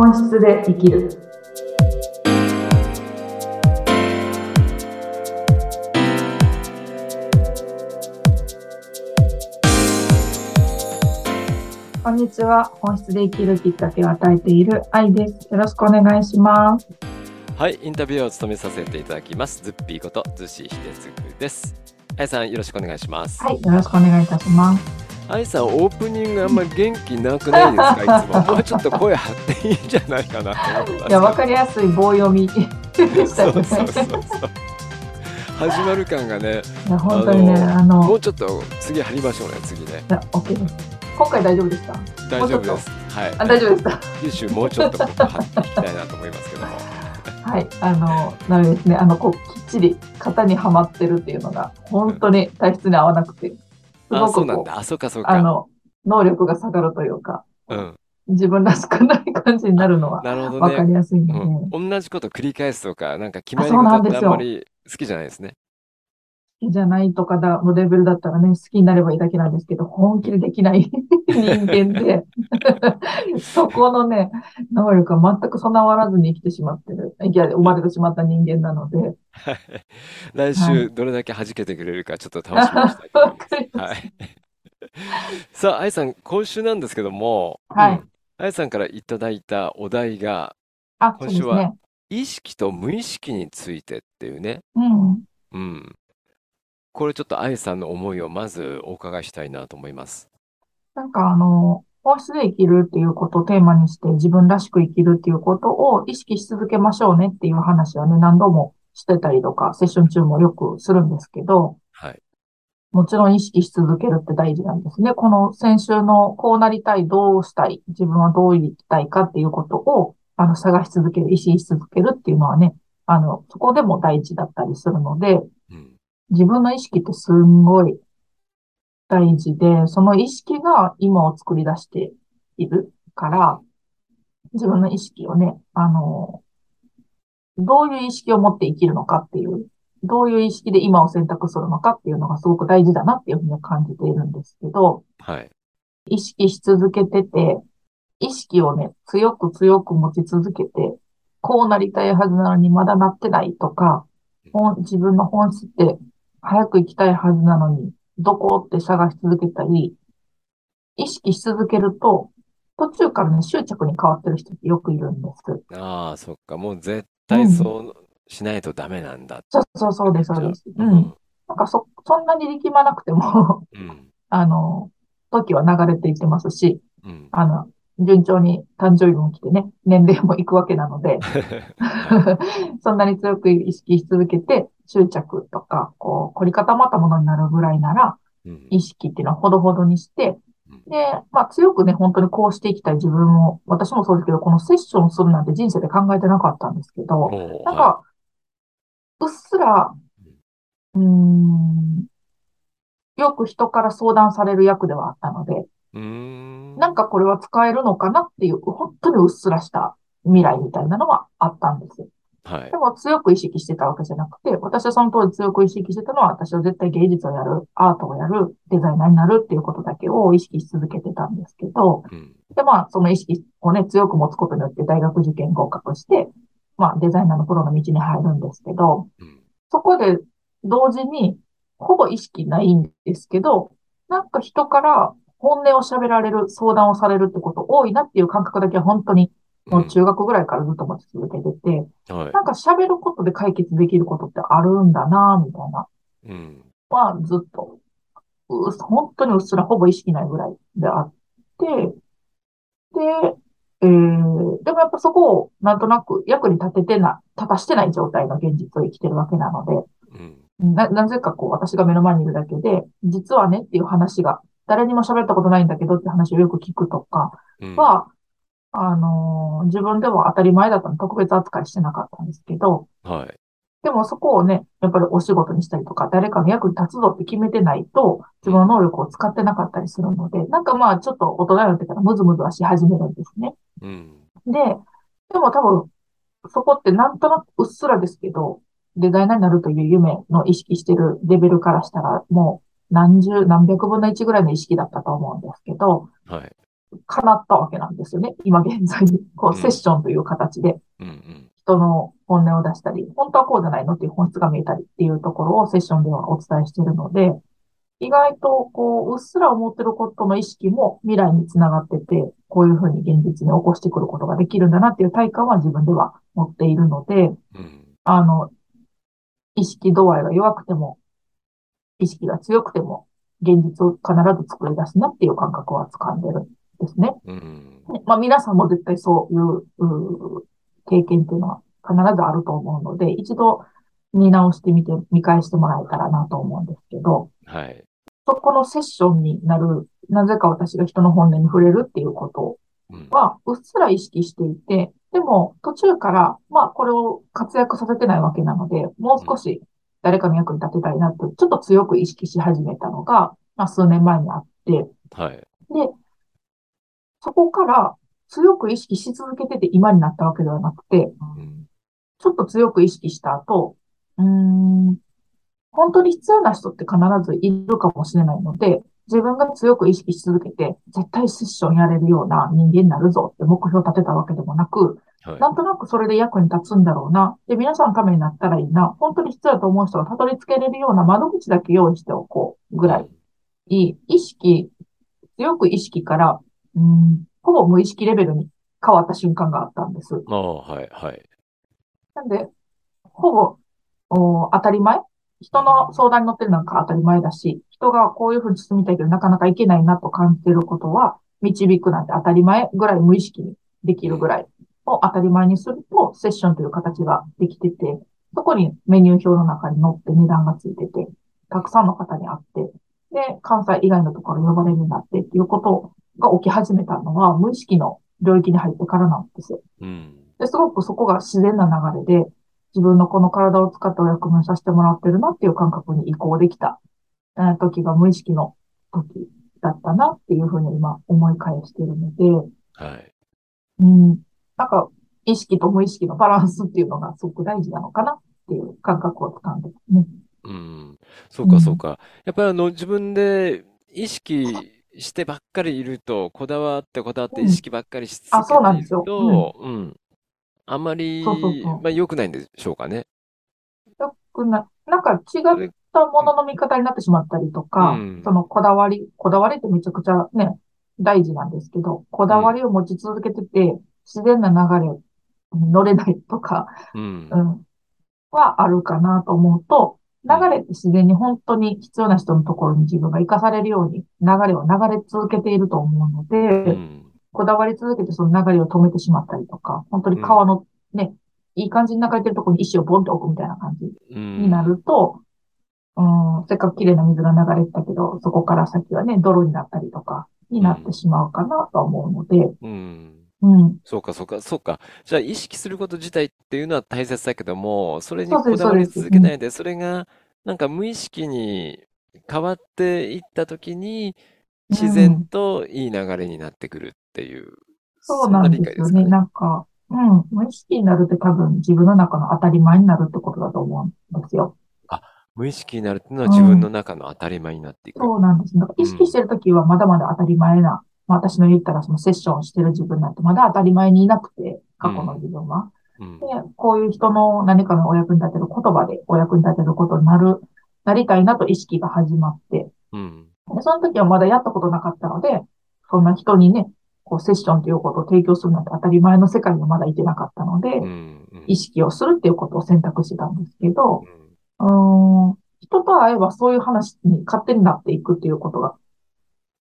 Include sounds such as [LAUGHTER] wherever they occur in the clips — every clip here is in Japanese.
本質で生きる。こんにちは。本質で生きるきっかけを与えている愛です。よろしくお願いします。はい、インタビューを務めさせていただきます。ズッピーことズシヒデツグです。あいさんよろしくお願いします。はい、よろしくお願いいたします。あいさんオープニングあんまり元気なくないですか？[LAUGHS] いつも。もうちょっと声張っていいんじゃないかなと思います。いや、わかりやすい棒読み。そうそうそうそう。始まる感がね、いや、本当にね、ああの、もうちょっと次張りましょうね、次ね。いや、OK です。今回大丈夫ですか？大丈夫です。はい。あ、大丈夫ですか？九州もうちょっとここ張っていきたいなと思いますけども。[LAUGHS] はい、あの、ダメですね。あの、こう、きっちり型にはまってるっていうのが、本当に体質に合わなくて、すあ、ごくこう、そうなんだ。あ、そうかそうか。あの、能力が下がるというか、うん。自分らしくない感じになるのはなるほどわかね。りやすいので、うん、同じこと繰り返すとか、なんか決まりあそうなん事ってあんまり好きじゃないですね。好きじゃないとかだのレベルだったらね、好きになればいいだけなんですけど、本気でできない [LAUGHS] 人間で、[LAUGHS] そこのね、能力は全く備わらずに生きてしまってる、いや、生まれてしまった人間なので、はい来は週どれだけ弾けてくれるかちょっと楽しみにしたいと思います。[LAUGHS] はい。さあ、愛さん、今週なんですけども、はいうん愛さんからいただいたお題が、あ、今週はね。意識と無意識についてっていうね。うん。うん。これちょっと愛さんの思いをまずお伺いしたいなと思います。なんかあの、本質で生きるっていうことをテーマにして自分らしく生きるっていうことを意識し続けましょうねっていう話はね、何度もしてたりとか、セッション中もよくするんですけど、はい。もちろん意識し続けるって大事なんですね。この先週のこうなりたい、どうしたい、自分はどう生きたいかっていうことを、あの、探し続ける、意識し続けるっていうのはね、あの、そこでも大事だったりするので、うん。自分の意識ってすんごい大事で、その意識が今を作り出しているから、自分の意識をね、あの、どういう意識を持って生きるのかっていう、どういう意識で今を選択するのかっていうのがすごく大事だなっていうふうに感じているんですけど、はい。意識し続けてて、意識をね、強く強く持ち続けて、こうなりたいはずなのにまだなってないとか、自分の本質って早く行きたいはずなのに、どこって探し続けたり、意識し続けると、途中からね、執着に変わってる人ってよくいるんです。ああ、そっか。もう絶対そうしないとダメなんだ。そうそうそうです、そうです。う。うんん。なんかそ、そんなに力まなくても、うん。[LAUGHS] あの、時は流れていってますし、うん。あの、順調に誕生日も来てね、年齢も行くわけなので、[LAUGHS] [LAUGHS] そんなに強く意識し続けて、執着とか、こう、凝り固まったものになるぐらいなら、うん意識っていうのはほどほどにしてうん、で、まあ強くね、本当にこうしていきたい自分を、私もそうですけど、このセッションするなんて人生で考えてなかったんですけど、なんか、うっすら、うーん、よく人から相談される役ではあったので。なんかこれは使えるのかなっていう、本当にうっすらした未来みたいなのはあったんです。はいで。も強く意識してたわけじゃなくて、私はその当時強く意識してたのは、私は絶対芸術をやる、アートをやる、デザイナーになるっていうことだけを意識し続けてたんですけど、うん。で、まあ、その意識をね、強く持つことによって大学受験合格して、まあ、デザイナーのプロの道に入るんですけど、うん。そこで同時に、ほぼ意識ないんですけど、なんか人から本音を喋られる、相談をされるってこと多いなっていう感覚だけは本当にもう中学ぐらいからずっと持ち続けてて、はい。なんか喋ることで解決できることってあるんだな、みたいな、うん。はずっと、う本当にうっすらほぼ意識ないぐらいであって、で、えー、でもやっぱそこをなんとなく役に立ててな、立たしてない状態の現実を生きてるわけなので、うん。な、なぜかこう、私が目の前にいるだけで、実はねっていう話が、誰にも喋ったことないんだけどって話をよく聞くとかうん。は、あのー自分では当たり前だったの特別扱いしてなかったんですけど、はい。でもそこをね、やっぱりお仕事にしたりとか、誰かの役に立つぞって決めてないと、自分の能力を使ってなかったりするので、なんかまあちょっと大人になってからムズムズはし始めるんですね。うん。で、でも多分、そこってなんとなくうっすらですけど、デザイナーになるという夢の意識してるレベルからしたら、もう何十、何百分の一ぐらいの意識だったと思うんですけど、はい。叶ったわけなんですよね。今現在に。こう、うんセッションという形で。人の本音を出したり、本当はこうじゃないのっていう本質が見えたりっていうところをセッションではお伝えしているので、意外とこう、うっすら思ってることの意識も未来につながってて、こういうふうに現実に起こしてくることができるんだなっていう体感は自分では持っているので、うん。あの、意識度合いが弱くても、意識が強くても、現実を必ず作り出すなっていう感覚は掴んでるんですね。うん。ねまあ皆さんも絶対そういう、経験っていうのは必ずあると思うので、一度見直してみて、見返してもらえたらなと思うんですけど、はい。そこのセッションになる、なぜか私が人の本音に触れるっていうことうん。は、うっすら意識していて、でも途中から、まあこれを活躍させてないわけなので、もう少し誰かの役に立てたいなと、ちょっと強く意識し始めたのが、まあ数年前にあって、はい。で、そこから強く意識し続けてて今になったわけではなくて、うん。ちょっと強く意識した後、うーん、本当に必要な人って必ずいるかもしれないので、自分が強く意識し続けて、絶対セッションやれるような人間になるぞって目標を立てたわけでもなく、はい。なんとなくそれで役に立つんだろうな。で、皆さんのためになったらいいな。本当に必要だと思う人がたどり着けれるような窓口だけ用意しておこうぐらいい意識、強く意識から、うん、ほぼ無意識レベルに変わった瞬間があったんです。ああ、はい。はい。なんで、ほぼ、お当たり前人の相談に乗ってるなんか当たり前だし、人がこういうふうに進みたいけどなかなかいけないなと感じてることは、導くなんて当たり前ぐらい無意識にできるぐらいを当たり前にすると、セッションという形ができてて、そこにメニュー表の中に載って値段がついてて、たくさんの方に会って、で、関西以外のところに呼ばれるようになってっていうことが起き始めたのは、無意識の領域に入ってからなんですよ。うん。で、すごくそこが自然な流れで、自分のこの体を使ってお役目させてもらってるなっていう感覚に移行できた、えー時が無意識の時だったなっていうふうに今思い返しているので、はい。うん、なんか意識と無意識のバランスっていうのがすごく大事なのかなっていう感覚を掴んでますね。うん。そうか、そうか。やっぱりあの、自分で意識してばっかりいると、こだわってこだわってうん。意識ばっかりしあそうなんですよ。と、うん。あんまり、そうそうそう。まあ良くないんでしょうかね。よくな、なんか違ったものの見方になってしまったりとか、うん。そのこだわり、こだわりってめちゃくちゃね、大事なんですけど、こだわりを持ち続けてて、自然な流れに乗れないとか、うん。う。ん、はあるかなと思うと、流れって自然に本当に必要な人のところに自分が活かされるように流れを流れ続けていると思うので、うん。こだわり続けてその流れを止めてしまったりとか、本当に川のね、いい感じに流れてるところに石をボンと置くみたいな感じ。になると、うん、せっかく綺麗な水が流れてたけど、そこから先はね、泥になったりとか、になってしまうかなと思うので、うん。うん、そうか、そうか、そうか。じゃあ、意識すること自体っていうのは大切だけども、それにそうですこだわりそうです続けないで、それが、なんか無意識に変わっていったときに、自然といい流れになってくるっていう、そうなんですよね。なんか、うん、無意識になるって多分自分の中の当たり前になるってことだと思うんですよ。無意識になるっていうのは自分の中の当たり前になっていく。そうなんです。だから意識してるときはまだまだ当たり前な、まあ、私の言ったらそのセッションをしてる自分なんてまだ当たり前にいなくて、過去の自分は。うんで、こういう人の何かのお役に立てる言葉でお役に立てることになる、なりたいなと意識が始まって、うん。でその時はまだやったことなかったので、そんな人にね、こうセッションということを提供するなんて当たり前の世界にはまだいてなかったので、うん。うん意識をするっていうことを選択してたんですけど、うんうーん、人と会えばそういう話に勝手になっていくっていうことが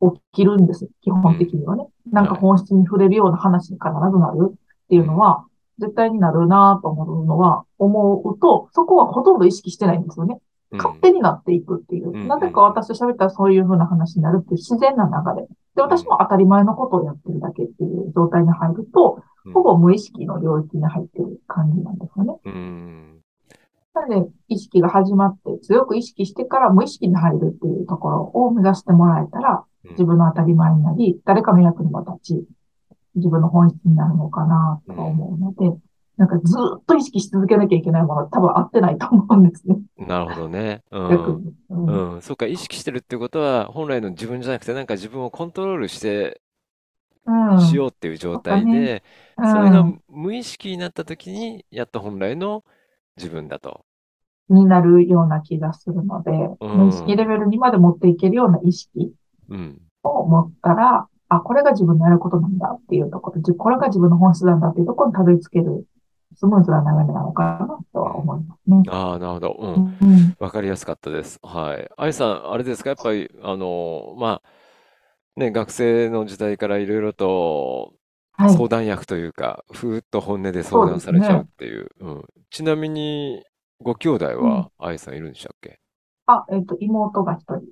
起きるんです。基本的にはね。なんか本質に触れるような話に必ずなるっていうのは、絶対になるなと思うのは、思うと、そこはほとんど意識してないんですよね。うん勝手になっていくっていう。うんなぜか私と喋ったらそういう風な話になるっていう自然な流れ。で、私も当たり前のことをやってるだけっていう状態に入ると、うんほぼ無意識の領域に入ってる感じなんですよね。うん。なので、意識が始まって、強く意識してから無意識に入るっていうところを目指してもらえたら、自分の当たり前になり、誰かの役にも立ち、自分の本質になるのかなと思うので、なんかずっと意識し続けなきゃいけないものは多分合ってないと思うんですね。なるほどね。うん。うんうん。そうか、意識してるってことは、本来の自分じゃなくて、なんか自分をコントロールしてうん。しようっていう状態で、うそれがん。無意識になった時に、やっと本来の自分だと。になるような気がするので、う無意識レん。ベルにまで持っていけるような意識うん。を持ったら、あ、これが自分のやることなんだっていうところ、じこれが自分の本質なんだっていうところにたどり着けるスムーズな流れなのかなとは思いますね。ああ、なるほど。う。うんん。わかりやすかったです。はい。愛さん、あれですか、やっぱり、あの、まあ、ね、学生の時代からいろいろとはい。相談役というか、ふーっと本音で相談されちゃうっね。ていう。うん。ちなみに、ご兄弟うん。は愛さんいるんでしたっけ？あ、えっと、妹が一人、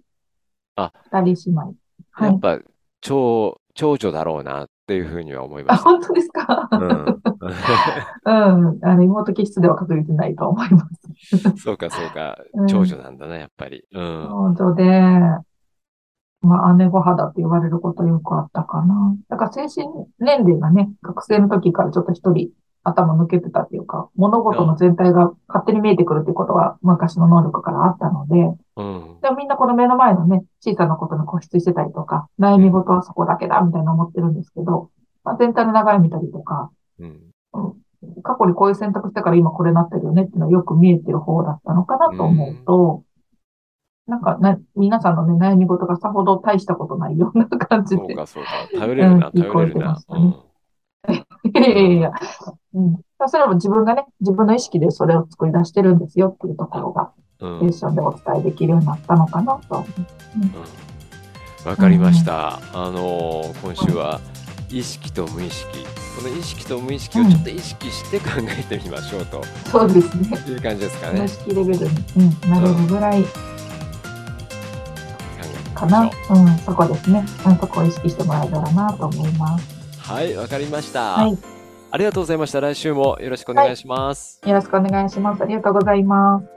あ、二人姉妹。はい。やっぱ、長、長女だろうなっていうふうには思いまあ、した。本当ですか？うん。[LAUGHS] うん。あの、妹気質では確実ないと思います。[LAUGHS] そうか、そうか。長うん。女なんだね、やっぱり。うん。長女で、まあ、姉御肌って言われることよくあったかな。だから精神年齢がね、学生の時からちょっと一人頭抜けてたっていうか、物事のあ、全体が勝手に見えてくるっていうことが昔の能力からあったので、うん。でもみんなこの目の前のね、小さなことに固執してたりとか、悩うん。み事はそこだけだみたいな思ってるんですけど、まあ、全体の流れ見たりとか、うん。うん、過去にこういう選択してから今これなってるよねっていうのはよく見えてる方だったのかうなと思うんと、なんかな、皆さんのね、悩み事がさほど大したことないような感じで、そうか、そうか。頼うん、れるな、頼れるな。ね。ん。[LAUGHS] いやいやいや、うん。うん。それも自分がね、自分の意識でそれを作り出してるんですよっていうところが、うん。セッションでお伝えできるようになったのかなと思う。うん。わうかりましん。た。あのー今週は意識と無意識。この意識と無意識うをちょっとん。意識して考えてみましょうとそうですね。いう感じですか無意ね。識レベルに、うん、なれうん。るぐらいかな。うん、そこですね。うん、そこを意識してもらえたらなと思います。う。はい、わかりましはた。い。ありがとうございました。来週もよろしくおはい。願いします。よろしくお願いします。ありがとうございます。